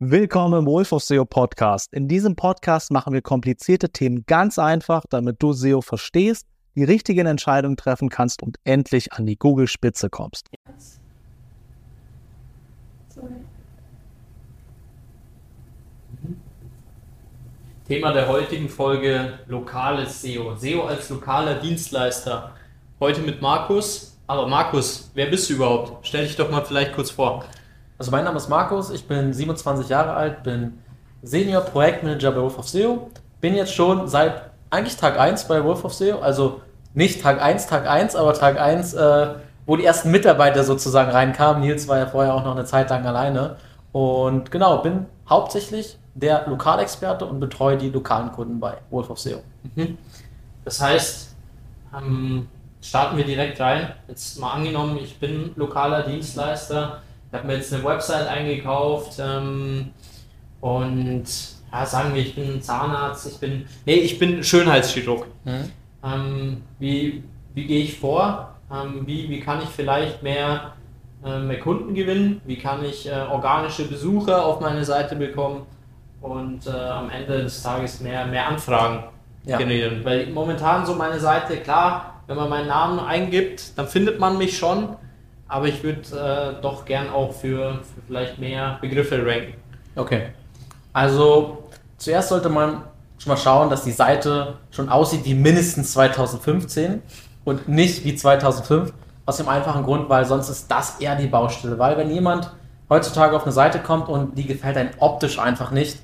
Willkommen im Wolf of SEO Podcast. In diesem Podcast machen wir komplizierte Themen ganz einfach, damit du SEO verstehst, die richtigen Entscheidungen treffen kannst und endlich an die Google-Spitze kommst. Thema der heutigen Folge lokales SEO. SEO als lokaler Dienstleister. Heute mit Markus. Aber Markus, wer bist du überhaupt? Stell dich doch mal vielleicht kurz vor. Also mein Name ist Markus, ich bin 27 Jahre alt, bin Senior Projektmanager bei Wolf of SEO. Bin jetzt schon seit eigentlich Tag 1 bei Wolf of SEO, also nicht Tag 1, Tag 1, aber Tag 1, äh, wo die ersten Mitarbeiter sozusagen reinkamen. Nils war ja vorher auch noch eine Zeit lang alleine. Und genau, bin hauptsächlich der Lokalexperte und betreue die lokalen Kunden bei Wolf of SEO. Mhm. Das heißt, ähm, starten wir direkt rein. Jetzt mal angenommen, ich bin lokaler Dienstleister, ich habe mir jetzt eine Website eingekauft ähm, und ja, sagen wir, ich bin Zahnarzt, ich bin, nee, ich bin Schönheitschirurg. Mhm. Ähm, wie, wie gehe ich vor? Ähm, wie, wie kann ich vielleicht mehr, äh, mehr Kunden gewinnen? Wie kann ich äh, organische Besucher auf meine Seite bekommen? Und äh, am Ende des Tages mehr, mehr Anfragen Ja. generieren. Weil momentan so meine Seite, klar, wenn man meinen Namen eingibt, dann findet man mich schon. Aber ich würde äh, doch gern auch für, für vielleicht mehr Begriffe ranken. Okay. Also zuerst sollte man schon mal schauen, dass die Seite schon aussieht wie mindestens 2015 und nicht wie 2005. Aus dem einfachen Grund, weil sonst ist das eher die Baustelle. Weil wenn jemand heutzutage auf eine Seite kommt und die gefällt einem optisch einfach nicht,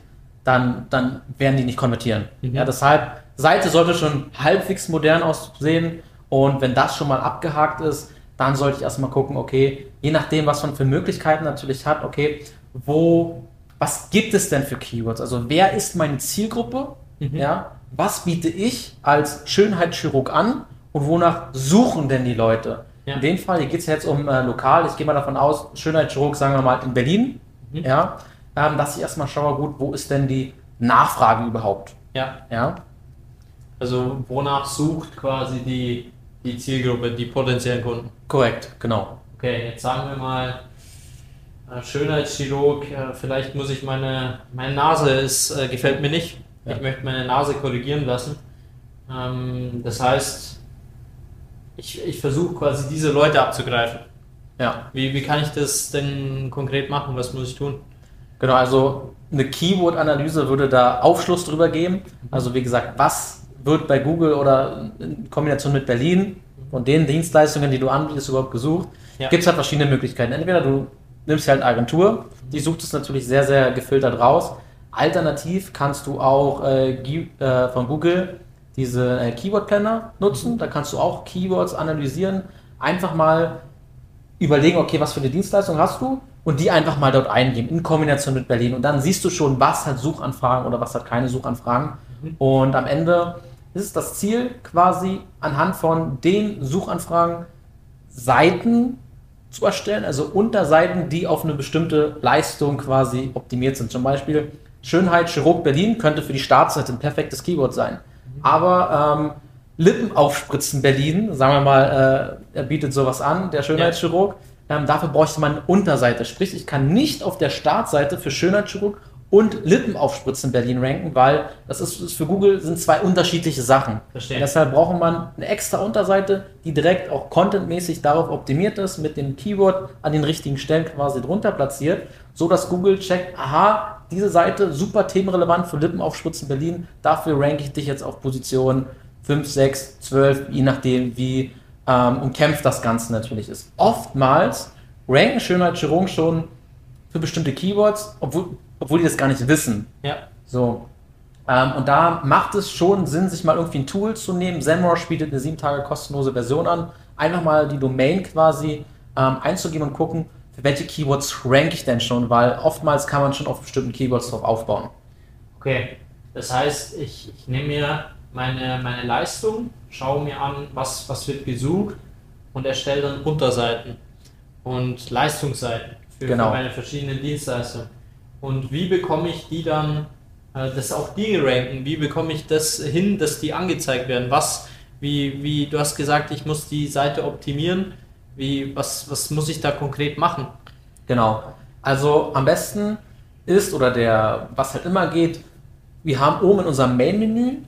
dann, dann werden die nicht konvertieren. Mhm. Ja, deshalb, Seite sollte schon halbwegs modern aussehen und wenn das schon mal abgehakt ist, dann sollte ich erstmal gucken, okay, je nachdem, was man für Möglichkeiten natürlich hat, okay, wo, was gibt es denn für Keywords? Also wer ist meine Zielgruppe? Mhm. Ja, was biete ich als Schönheitschirurg an und wonach suchen denn die Leute? Ja. In dem Fall, hier geht es jetzt um äh, lokal, ich gehe mal davon aus, Schönheitschirurg, sagen wir mal, in Berlin, Mhm. ja, ähm, dass ich erstmal schaue, gut, wo ist denn die Nachfrage überhaupt? Ja, Ja, also wonach sucht quasi die, die Zielgruppe, die potenziellen Kunden? Korrekt, genau. Okay, jetzt sagen wir mal, äh, Schönheitschirurg, äh, vielleicht muss ich meine, meine Nase ist, äh, gefällt mir nicht. Ja. Ich möchte meine Nase korrigieren lassen. Ähm, das heißt, ich, ich versuche quasi diese Leute abzugreifen. Ja, Wie, wie kann ich das denn konkret machen? Was muss ich tun? genau, also eine Keyword-Analyse würde da Aufschluss drüber geben. Also wie gesagt, was wird bei Google oder in Kombination mit Berlin und den Dienstleistungen, die du anbietest, überhaupt gesucht? Ja. Gibt es halt verschiedene Möglichkeiten. Entweder du nimmst halt eine Agentur, die sucht es natürlich sehr, sehr gefiltert raus. Alternativ kannst du auch äh, äh, von Google diese äh, Keyword Planner nutzen. Da kannst du auch Keywords analysieren. Einfach mal überlegen, okay, was für eine Dienstleistung hast du und die einfach mal dort eingeben in Kombination mit Berlin. Und dann siehst du schon, was hat Suchanfragen oder was hat keine Suchanfragen. Und am Ende ist es das Ziel, quasi anhand von den Suchanfragen Seiten zu erstellen, also Unterseiten, die auf eine bestimmte Leistung quasi optimiert sind. Zum Beispiel Schönheit Chirurg Berlin könnte für die Startseite ein perfektes Keyword sein. Aber ähm, Lippen aufspritzen Berlin, sagen wir mal, äh, er bietet sowas an, der Schönheitschirurg. Ähm, dafür bräuchte man eine Unterseite. Sprich, ich kann nicht auf der Startseite für Schönheitschirurg und Lippen aufspritzen Berlin ranken, weil das ist, für Google sind zwei unterschiedliche Sachen. Verstehe. Und deshalb braucht man eine extra Unterseite, die direkt auch contentmäßig darauf optimiert ist, mit dem Keyword an den richtigen Stellen quasi drunter platziert, so dass Google checkt, aha, diese Seite super themenrelevant für Lippen aufspritzen Berlin, dafür ranke ich dich jetzt auf Position 5, 6, 12, je nachdem, wie ähm, umkämpft das Ganze natürlich ist. Oftmals ranken Schönheitschirurgen schon für bestimmte Keywords, obwohl, obwohl die das gar nicht wissen. Ja. So. Ähm, und da macht es schon Sinn, sich mal irgendwie ein Tool zu nehmen. SEMrush bietet eine 7 Tage kostenlose Version an. Einfach mal die Domain quasi ähm, einzugeben und gucken, für welche Keywords rank ich denn schon, weil oftmals kann man schon auf bestimmten Keywords drauf aufbauen. Okay, das heißt, ich, ich nehme mir meine, meine Leistung, schaue mir an, was, was wird gesucht und erstelle dann Unterseiten und Leistungsseiten für, Genau. für meine verschiedenen Dienstleistungen. Und wie bekomme ich die dann, äh, dass auch die ranken? Wie bekomme ich das hin, dass die angezeigt werden? Was, wie, wie, du hast gesagt, ich muss die Seite optimieren. Wie, was, was muss ich da konkret machen? Genau. Also am besten ist oder der, was halt immer geht, wir haben oben in unserem Main-Menü,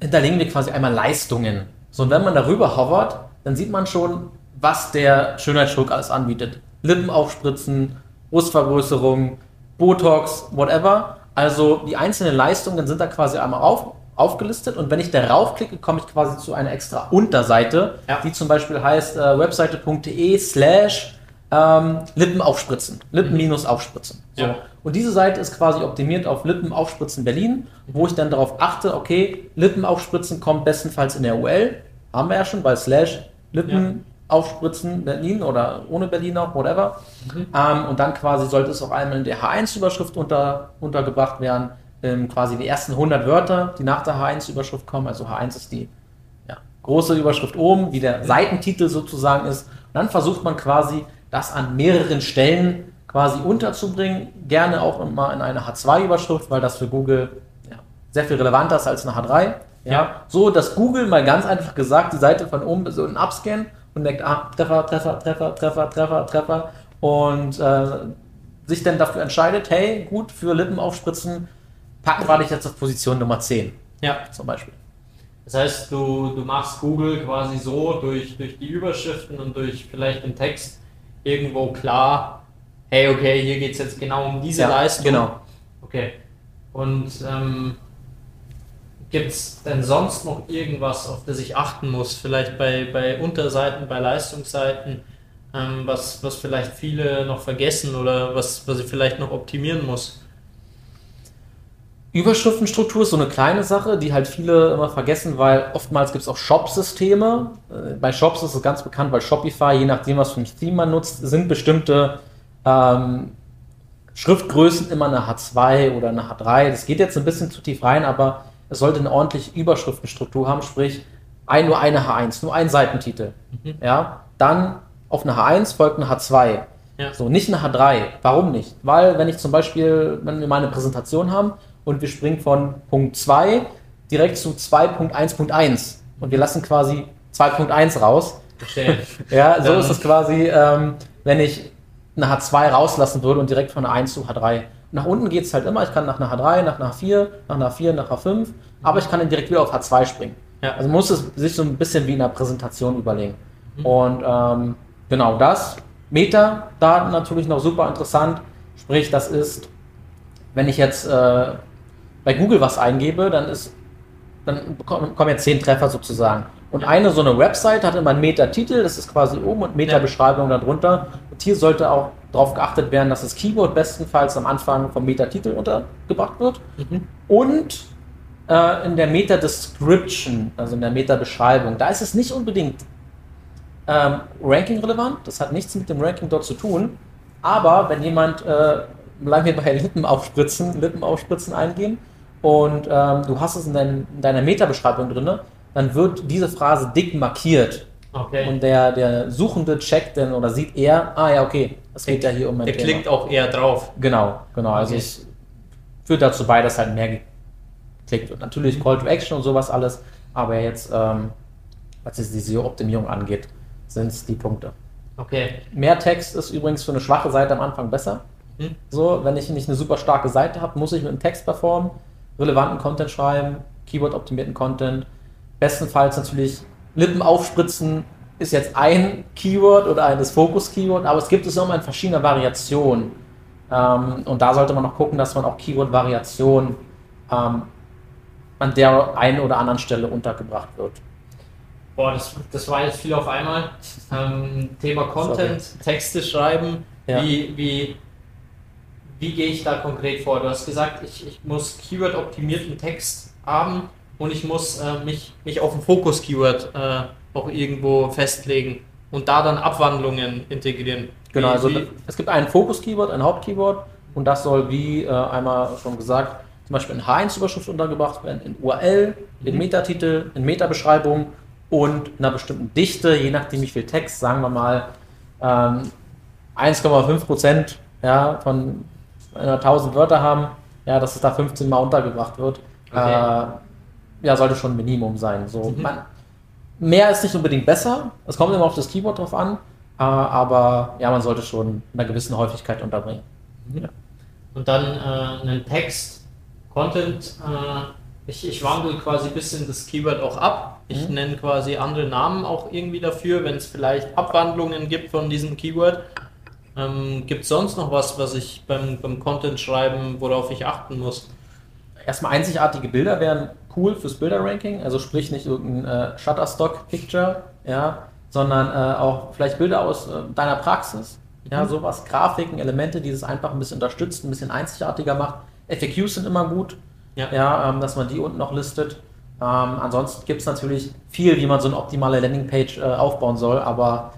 hinterlegen wir quasi einmal Leistungen. So, und wenn man darüber hovert, dann sieht man schon, was der Schönheitsschmuck alles anbietet. Lippen aufspritzen, Brustvergrößerung, Botox, whatever. Also die einzelnen Leistungen sind da quasi einmal auf, aufgelistet und wenn ich darauf klicke, komme ich quasi zu einer extra Unterseite, Ja. die zum Beispiel heißt äh, webseite.de slash ähm, Lippen aufspritzen. Lippen minus aufspritzen. So. Ja. Und diese Seite ist quasi optimiert auf Lippen aufspritzen Berlin, wo ich dann darauf achte, okay, Lippen aufspritzen kommt bestenfalls in der UL. Haben wir ja schon, bei slash Lippen aufspritzen Berlin oder ohne Berlin auch, whatever. Ähm, und dann quasi sollte es auch einmal in der H1-Überschrift unter, untergebracht werden. Ähm, quasi die ersten 100 Wörter, die nach der H1-Überschrift kommen. Also H1 ist die ja, große Überschrift oben, wie der Seitentitel sozusagen ist. Und dann versucht man quasi, das an mehreren Stellen quasi unterzubringen. Gerne auch mal in eine H2-Überschrift, weil das für Google ja, sehr viel relevanter ist als eine H3. Ja. Ja. So, dass Google mal ganz einfach gesagt die Seite von oben bis unten abscannt und denkt, ah, Treffer, Treffer, Treffer, Treffer, Treffer, Treffer und äh, sich dann dafür entscheidet, hey, gut, für Lippen aufspritzen, packen wir dich jetzt auf Position Nummer 10 Ja. zum Beispiel. Das heißt, du, du machst Google quasi so durch, durch die Überschriften und durch vielleicht den Text irgendwo klar, hey, okay, hier geht es jetzt genau um diese Ja, Leistung. genau. Okay. Und ähm, gibt es denn sonst noch irgendwas, auf das ich achten muss? Vielleicht bei, bei Unterseiten, bei Leistungsseiten, ähm, was, was vielleicht viele noch vergessen oder was, was ich vielleicht noch optimieren muss? Überschriftenstruktur ist so eine kleine Sache, die halt viele immer vergessen, weil oftmals gibt es auch Shop-Systeme. Äh, Bei Shops ist es ganz bekannt, weil Shopify, je nachdem, was für ein Theme man nutzt, sind bestimmte ähm, Schriftgrößen immer eine H2 oder eine H3. Das geht jetzt ein bisschen zu tief rein, aber es sollte eine ordentliche Überschriftenstruktur haben, sprich ein, nur eine H1, nur ein Seitentitel. Ja, dann auf eine H1 folgt eine H2. Ja. So, nicht eine H3. Warum nicht? Weil, wenn ich zum Beispiel, wenn wir mal eine Präsentation haben und wir springen von Punkt 2 direkt zu 2.1.1 und wir lassen quasi 2.1 raus. Verstehe. Ja, so ist es quasi, ähm, wenn ich eine H2 rauslassen würde und direkt von einer 1 zu H3. Nach unten geht es halt immer, ich kann nach einer H3, nach einer H4, nach einer H4, nach H5, aber ich kann dann direkt wieder auf H2 springen. Ja. Also muss es sich so ein bisschen wie in einer Präsentation überlegen. Mhm. Und ähm, genau das. Metadaten natürlich noch super interessant. Sprich, das ist, wenn ich jetzt äh, bei Google was eingebe, dann ist dann kommen jetzt zehn Treffer sozusagen. Und eine so eine Website hat immer einen Meta-Titel, das ist quasi oben und Meta-Beschreibung darunter. Und hier sollte auch darauf geachtet werden, dass das Keyword bestenfalls am Anfang vom Meta-Titel untergebracht wird. Mhm. Und äh, in der Meta-Description, also in der Meta-Beschreibung, da ist es nicht unbedingt ähm, Ranking-relevant, das hat nichts mit dem Ranking dort zu tun. Aber wenn jemand, äh, bleiben wir bei Lippen aufspritzen, Lippen aufspritzen eingeben und ähm, du hast es in, dein, in deiner Meta-Beschreibung drin, dann wird diese Phrase dick markiert. Okay. Und der, der Suchende checkt dann oder sieht eher, ah ja, okay, es geht ja hier um mein Der Thema. klickt auch eher drauf. Genau, genau. Also Okay. es führt dazu bei, dass halt mehr geklickt wird. Natürlich Call to Action und sowas alles, aber jetzt, ähm, was jetzt die SEO-Optimierung angeht, sind es die Punkte. Okay. Mehr Text ist übrigens für eine schwache Seite am Anfang besser. Hm. So, wenn ich nicht eine super starke Seite habe, muss ich mit dem Text performen, relevanten Content schreiben, Keyword-optimierten Content. Bestenfalls natürlich Lippen aufspritzen ist jetzt ein Keyword oder eines Fokus-Keyword, aber es gibt es immer in verschiedener Variation. Ähm, und da sollte man noch gucken, dass man auch Keyword-Variation ähm, an der einen oder anderen Stelle untergebracht wird. Boah, das, das war jetzt viel auf einmal. Ähm, Thema Content, Texte schreiben. Ja. Wie, wie, wie gehe ich da konkret vor? Du hast gesagt, ich, ich muss Keyword-optimierten Text haben und ich muss äh, mich, mich auf ein Fokus-Keyword äh, auch irgendwo festlegen und da dann Abwandlungen integrieren. Genau, also es gibt ein Fokus-Keyword, ein Haupt-Keyword und das soll, wie äh, einmal schon gesagt, zum Beispiel in H1-Überschrift untergebracht werden, in URL, in Mhm. Metatitel, in Meta-Beschreibung und in einer bestimmten Dichte, je nachdem wie viel Text, sagen wir mal ähm, 1,5 Prozent ja, von wenn wir 1000 Wörter haben, ja, dass es da 15 Mal untergebracht wird. Okay. Äh, ja, sollte schon ein Minimum sein. So, Mhm. man, mehr ist nicht unbedingt besser. Es kommt immer auf das Keyword drauf an. Äh, aber ja, man sollte schon in einer gewissen Häufigkeit unterbringen. und dann äh, einen Text, Content. Äh, ich, ich wandle quasi ein bisschen das Keyword auch ab. Ich Mhm. nenne quasi andere Namen auch irgendwie dafür, wenn es vielleicht Abwandlungen gibt von diesem Keyword. Ähm, gibt es sonst noch was, was ich beim, beim Content schreiben, worauf ich achten muss? Erstmal einzigartige Bilder wären cool fürs Bilderranking, also sprich nicht irgendein äh, Shutterstock-Picture, ja, sondern äh, auch vielleicht Bilder aus äh, deiner Praxis, ja, Mhm. sowas, Grafiken, Elemente, die das einfach ein bisschen unterstützt, ein bisschen einzigartiger macht. FAQs sind immer gut, Ja. ja, ähm, dass man die unten noch listet. Ähm, ansonsten gibt es natürlich viel, wie man so eine optimale Landingpage äh, aufbauen soll, aber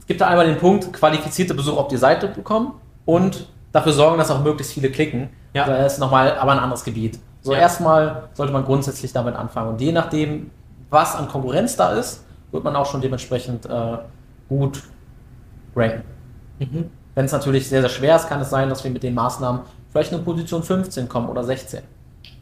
es gibt da einmal den Punkt, qualifizierte Besucher auf die Seite bekommen und dafür sorgen, dass auch möglichst viele klicken. Ja. Das ist nochmal aber ein anderes Gebiet. So Ja. erstmal sollte man grundsätzlich damit anfangen. Und je nachdem, was an Konkurrenz da ist, wird man auch schon dementsprechend äh, gut ranken. Mhm. Wenn es natürlich sehr, sehr schwer ist, kann es sein, dass wir mit den Maßnahmen vielleicht in Position 15 kommen oder 16.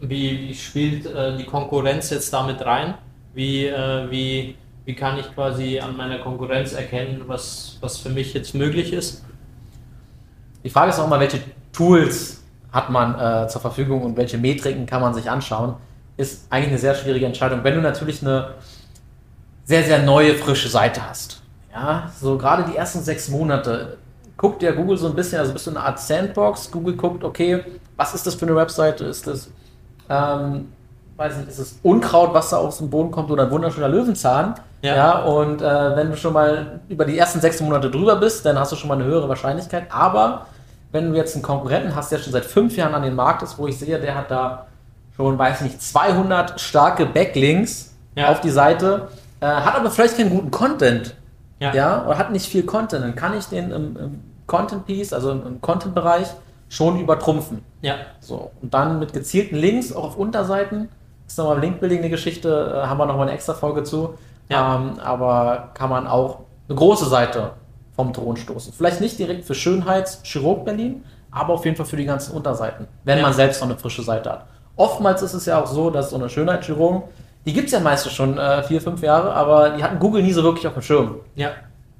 Wie, wie spielt äh, die Konkurrenz jetzt damit rein? Wie, äh, wie, wie kann ich quasi an meiner Konkurrenz erkennen, was, was für mich jetzt möglich ist? Die Frage ist auch mal, welche Tools hat man äh, zur Verfügung und welche Metriken kann man sich anschauen, ist eigentlich eine sehr schwierige Entscheidung. Wenn du natürlich eine sehr, sehr neue, frische Seite hast, ja, so gerade die ersten sechs Monate, guckt ja Google so ein bisschen, also bist du eine Art Sandbox, Google guckt, okay, was ist das für eine Webseite, ist das, ähm, weiß nicht, ist es Unkraut, was da aus dem Boden kommt oder ein wunderschöner Löwenzahn, Ja. ja, und äh, wenn du schon mal über die ersten sechs Monate drüber bist, dann hast du schon mal eine höhere Wahrscheinlichkeit. Aber wenn du jetzt einen Konkurrenten hast, der schon seit fünf Jahren an den Markt ist, wo ich sehe, der hat da schon, weiß nicht, 200 starke Backlinks Ja. auf die Seite, äh, hat aber vielleicht keinen guten Content, Ja. ja, oder hat nicht viel Content, dann kann ich den im, im Content-Piece, also im, im Content-Bereich, schon übertrumpfen. Ja. So, und dann mit gezielten Links auch auf Unterseiten. Ist nochmal Linkbuilding eine Geschichte, äh, haben wir nochmal eine extra Folge zu. Ja. Ähm, aber kann man auch eine große Seite vom Thron stoßen. Vielleicht nicht direkt für Schönheitschirurg Berlin, aber auf jeden Fall für die ganzen Unterseiten, wenn Ja. man selbst noch eine frische Seite hat. Oftmals ist es ja auch so, dass so eine Schönheitschirurgen, die gibt es ja meistens schon äh, vier, fünf Jahre, aber die hatten Google nie so wirklich auf dem Schirm. Ja.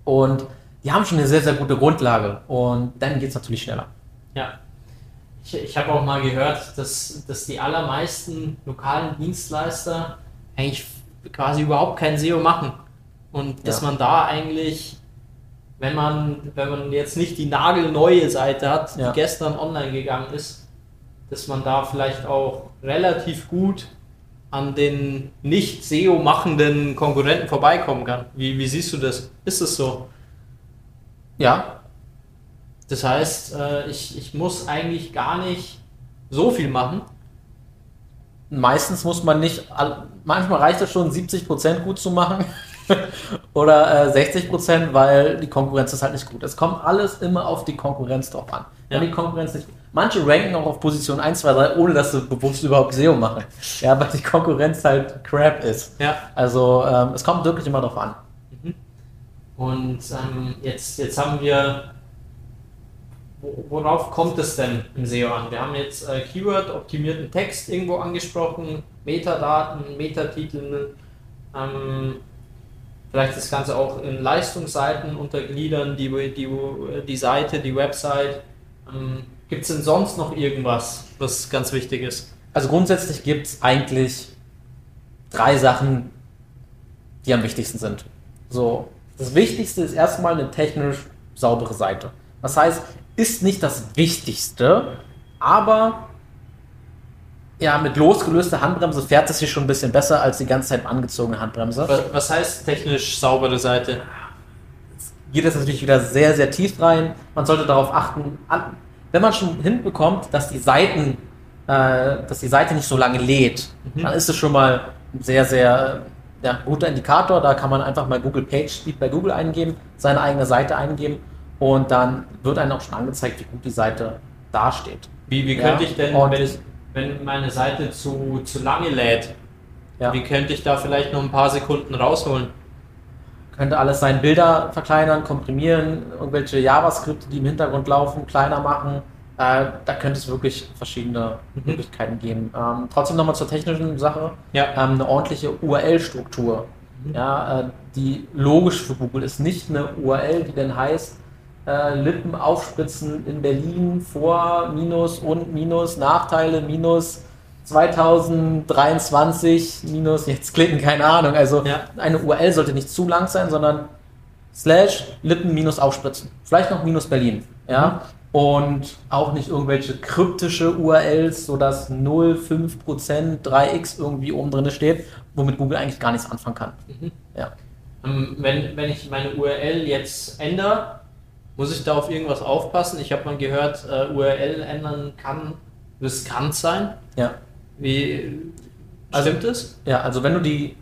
Und die haben schon eine sehr, sehr gute Grundlage. Und dann geht es natürlich schneller. Ja. Ich, ich habe auch mal gehört, dass, dass die allermeisten lokalen Dienstleister eigentlich quasi überhaupt kein SEO machen. Und dass Ja. man da eigentlich, wenn man, wenn man jetzt nicht die nagelneue Seite hat, Ja. die gestern online gegangen ist, dass man da vielleicht auch relativ gut an den nicht SEO machenden Konkurrenten vorbeikommen kann. Wie, wie siehst du das? Ist es so? Ja, Das heißt, äh, ich, ich muss eigentlich gar nicht so viel machen. meistens muss man nicht, manchmal reicht es schon, 70% gut zu machen oder äh, 60%, weil die Konkurrenz ist halt nicht gut. Es kommt alles immer auf die Konkurrenz drauf an. Wenn Ja. die Konkurrenz nicht Manche ranken auch auf Position 1, 2, 3, ohne dass sie bewusst überhaupt SEO machen. Ja, weil die Konkurrenz halt crap ist. Ja. Also ähm, es kommt wirklich immer drauf an. Und ähm, jetzt, jetzt haben wir, wo- worauf kommt es denn im SEO an? Wir haben jetzt äh, Keyword-optimierten Text irgendwo angesprochen, Metadaten, Metatitel, ähm, vielleicht das Ganze auch in Leistungsseiten untergliedern, die, die, die Seite, die Website. Ähm, Gibt es denn sonst noch irgendwas, was ganz wichtig ist? Also grundsätzlich gibt es eigentlich drei Sachen, die am wichtigsten sind. So, das Wichtigste ist erstmal eine technisch saubere Seite. Das heißt, ist nicht das Wichtigste, aber ja, mit losgelöster Handbremse fährt es sich schon ein bisschen besser als die ganze Zeit angezogene Handbremse. Was, was heißt technisch saubere Seite? geht es natürlich wieder sehr, sehr tief rein. Man sollte darauf achten, an, wenn man schon hinbekommt, dass die Seiten, äh, dass die Seite nicht so lange lädt, Mhm. dann ist es schon mal ein sehr, sehr ja, guter Indikator. Da kann man einfach mal Google Page Speed bei Google eingeben, seine eigene Seite eingeben und dann wird einem auch schon angezeigt, wie gut die Seite dasteht. Wie, wie Ja, könnte ich denn, wenn, ordentlich. Wenn meine Seite zu, zu lange lädt, Ja. wie könnte ich da vielleicht noch ein paar Sekunden rausholen? Könnte alles sein, Bilder verkleinern, komprimieren, irgendwelche JavaScript, die im Hintergrund laufen, kleiner machen. Äh, da könnte es wirklich verschiedene Mhm. Möglichkeiten geben. Ähm, trotzdem nochmal zur technischen Sache. Ja. Ähm, eine ordentliche URL-Struktur. Mhm. Ja, äh, die logisch für Google ist nicht eine URL, die dann heißt, äh, Lippen aufspritzen in Berlin vor Minus und Minus, Nachteile Minus 2023 Minus, jetzt klicken, keine Ahnung. Also Ja. eine URL sollte nicht zu lang sein, sondern slash Lippen minus aufspritzen. Vielleicht noch minus Berlin. Ja. Und auch nicht irgendwelche kryptische URLs, sodass 0, 5%, 3x irgendwie oben drin steht, womit Google eigentlich gar nichts anfangen kann. Ja. Ähm, wenn, wenn ich meine URL jetzt ändere, muss ich da auf irgendwas aufpassen? Ich habe mal gehört, äh, URL ändern kann riskant sein. Ja. Wie Also- stimmt es? Ja, also wenn du die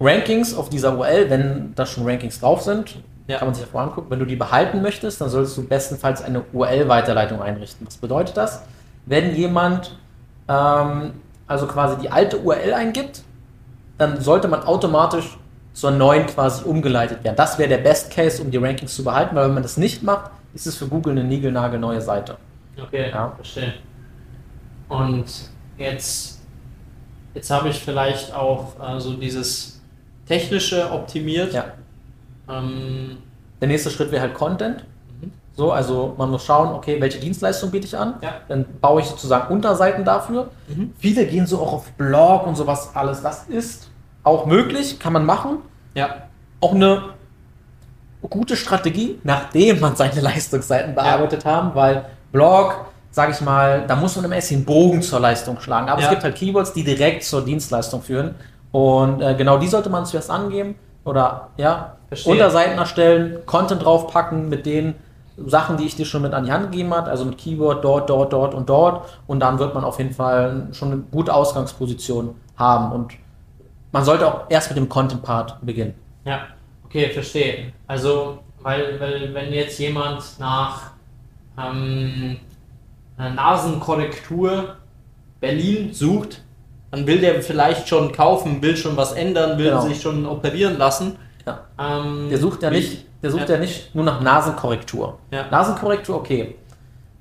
Rankings auf dieser URL, wenn da schon Rankings drauf sind, Ja. kann man sich ja vorher angucken, wenn du die behalten möchtest, dann solltest du bestenfalls eine URL-Weiterleitung einrichten. Was bedeutet das? Wenn jemand ähm, also quasi die alte URL eingibt, dann sollte man automatisch zur neuen quasi umgeleitet werden. Das wäre der Best Case, um die Rankings zu behalten, weil wenn man das nicht macht, ist es für Google eine niegelnagelneue Seite. Okay, Ja. verstehe. Und jetzt, jetzt habe ich vielleicht auch äh, so dieses technische optimiert. Ja. Ähm, Der nächste Schritt wäre halt Content. Mhm. So, also man muss schauen, okay, welche Dienstleistung biete ich an? Ja. Dann baue ich sozusagen Unterseiten dafür. Mhm. Viele gehen so auch auf Blog und sowas alles. Das ist auch möglich, kann man machen. ja, Auch eine gute Strategie, nachdem man seine Leistungsseiten bearbeitet haben, weil Blog, sage ich mal, da muss man immer erst den Bogen zur Leistung schlagen. Aber Ja. es gibt halt Keywords, die direkt zur Dienstleistung führen. Und äh, genau die sollte man zuerst angeben oder ja, Verstehe. Unterseiten erstellen, Content draufpacken mit den Sachen, die ich dir schon mit an die Hand gegeben habe, also mit Keyword dort, dort, dort und dort. Und dann wird man auf jeden Fall schon eine gute Ausgangsposition haben. Und man sollte auch erst mit dem Content-Part beginnen. ja, okay, verstehe. Also, weil, weil wenn jetzt jemand nach ähm, einer Nasenkorrektur Berlin sucht, dann will der vielleicht schon kaufen, will schon was ändern, will Genau. sich schon operieren lassen. Ja. Ähm, Der sucht ja nicht, der sucht Ja. ja nicht nur nach Nasenkorrektur. Ja. Nasenkorrektur, okay.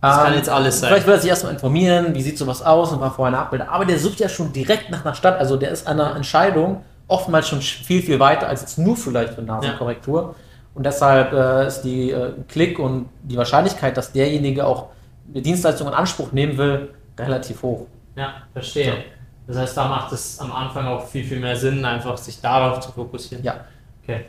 Das kann Ähm, jetzt alles sein. Vielleicht will er sich erstmal informieren, wie sieht sowas aus und war vorher eine Abbilder. Aber der sucht ja schon direkt nach einer Stadt. Also der ist an einer Entscheidung oftmals schon viel, viel weiter als jetzt nur vielleicht für Nasenkorrektur. Und deshalb äh, ist die äh, Klick und die Wahrscheinlichkeit, dass derjenige auch eine Dienstleistung in Anspruch nehmen will, relativ hoch. Ja, verstehe. Ja. Das heißt, da macht es am Anfang auch viel, viel mehr Sinn, einfach sich darauf zu fokussieren. Ja. Okay.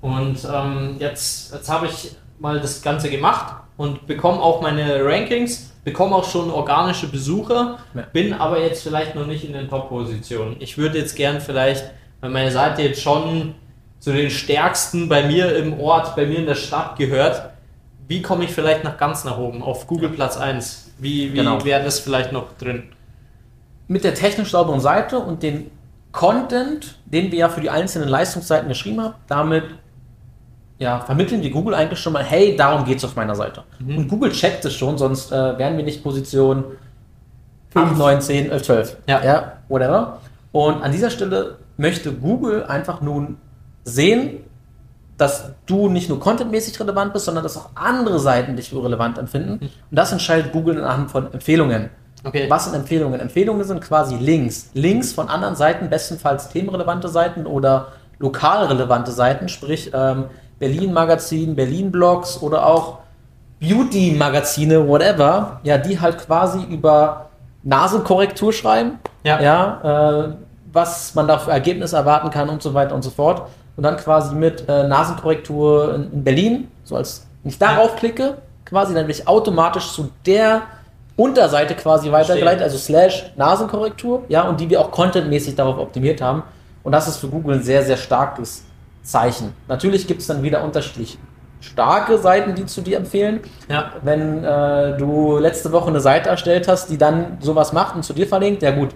Und ähm, jetzt, jetzt habe ich mal das Ganze gemacht und bekomme auch meine Rankings, bekomme auch schon organische Besucher, Ja. bin aber jetzt vielleicht noch nicht in den Top-Positionen. Ich würde jetzt gern vielleicht, weil meine Seite jetzt schon zu den stärksten bei mir im Ort, bei mir in der Stadt gehört, wie komme ich vielleicht nach ganz nach oben, auf Google Platz 1? Wie, wie Genau. wäre das vielleicht noch drin? mit der technisch sauberen Seite und den Content, den wir ja für die einzelnen Leistungsseiten geschrieben haben, damit ja, vermitteln wir Google eigentlich schon mal, hey, darum geht es auf meiner Seite. Mhm. Und Google checkt es schon, sonst äh, wären wir nicht Position 5, 9, 10, 11, 12. Ja. ja, whatever. Und an dieser Stelle möchte Google einfach nun sehen, dass du nicht nur contentmäßig relevant bist, sondern dass auch andere Seiten dich für relevant empfinden. Und das entscheidet Google anhand von Empfehlungen. Okay. Was sind Empfehlungen? Empfehlungen sind quasi Links. Links von anderen Seiten, bestenfalls themenrelevante Seiten oder lokal relevante Seiten, sprich ähm, Berlin-Magazin, Berlin-Blogs oder auch Beauty-Magazine, whatever, ja, die halt quasi über Nasenkorrektur schreiben, Ja. ja, äh, was man da für Ergebnisse erwarten kann und so weiter und so fort. Und dann quasi mit äh, Nasenkorrektur in, in Berlin, so als wenn ich darauf klicke, quasi dann werde ich automatisch zu der Unterseite quasi weitergeleitet, also slash Nasenkorrektur, ja, und die wir auch contentmäßig darauf optimiert haben. Und das ist für Google ein sehr, sehr starkes Zeichen. Natürlich gibt es dann wieder unterschiedlich starke Seiten, die zu dir empfehlen. Ja. Wenn äh, du letzte Woche eine Seite erstellt hast, die dann sowas macht und zu dir verlinkt, ja gut,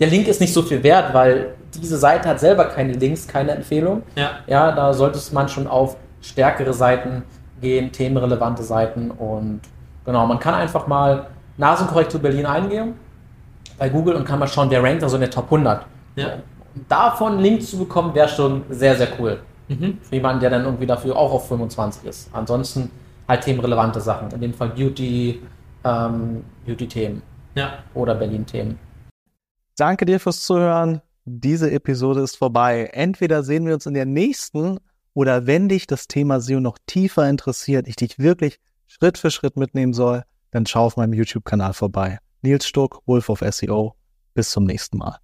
der Link ist nicht so viel wert, weil diese Seite hat selber keine Links, keine Empfehlung. Ja. Ja, da sollte man schon auf stärkere Seiten gehen, themenrelevante Seiten und genau, man kann einfach mal Nasenkorrektur Berlin eingeben bei Google und kann mal schauen, der rankt da so in der Top 100. Ja. Davon einen Link zu bekommen, wäre schon sehr, sehr cool. Mhm. Für jemanden, der dann irgendwie dafür auch auf 25 ist. Ansonsten halt themenrelevante Sachen. In dem Fall Beauty, ähm, Beauty-Themen Ja. oder Berlin-Themen. Danke dir fürs Zuhören. Diese Episode ist vorbei. Entweder sehen wir uns in der nächsten oder wenn dich das Thema SEO noch tiefer interessiert, ich dich wirklich Schritt für Schritt mitnehmen soll, dann schau auf meinem YouTube-Kanal vorbei. Nils Stuck, Wolf of SEO. Bis zum nächsten Mal.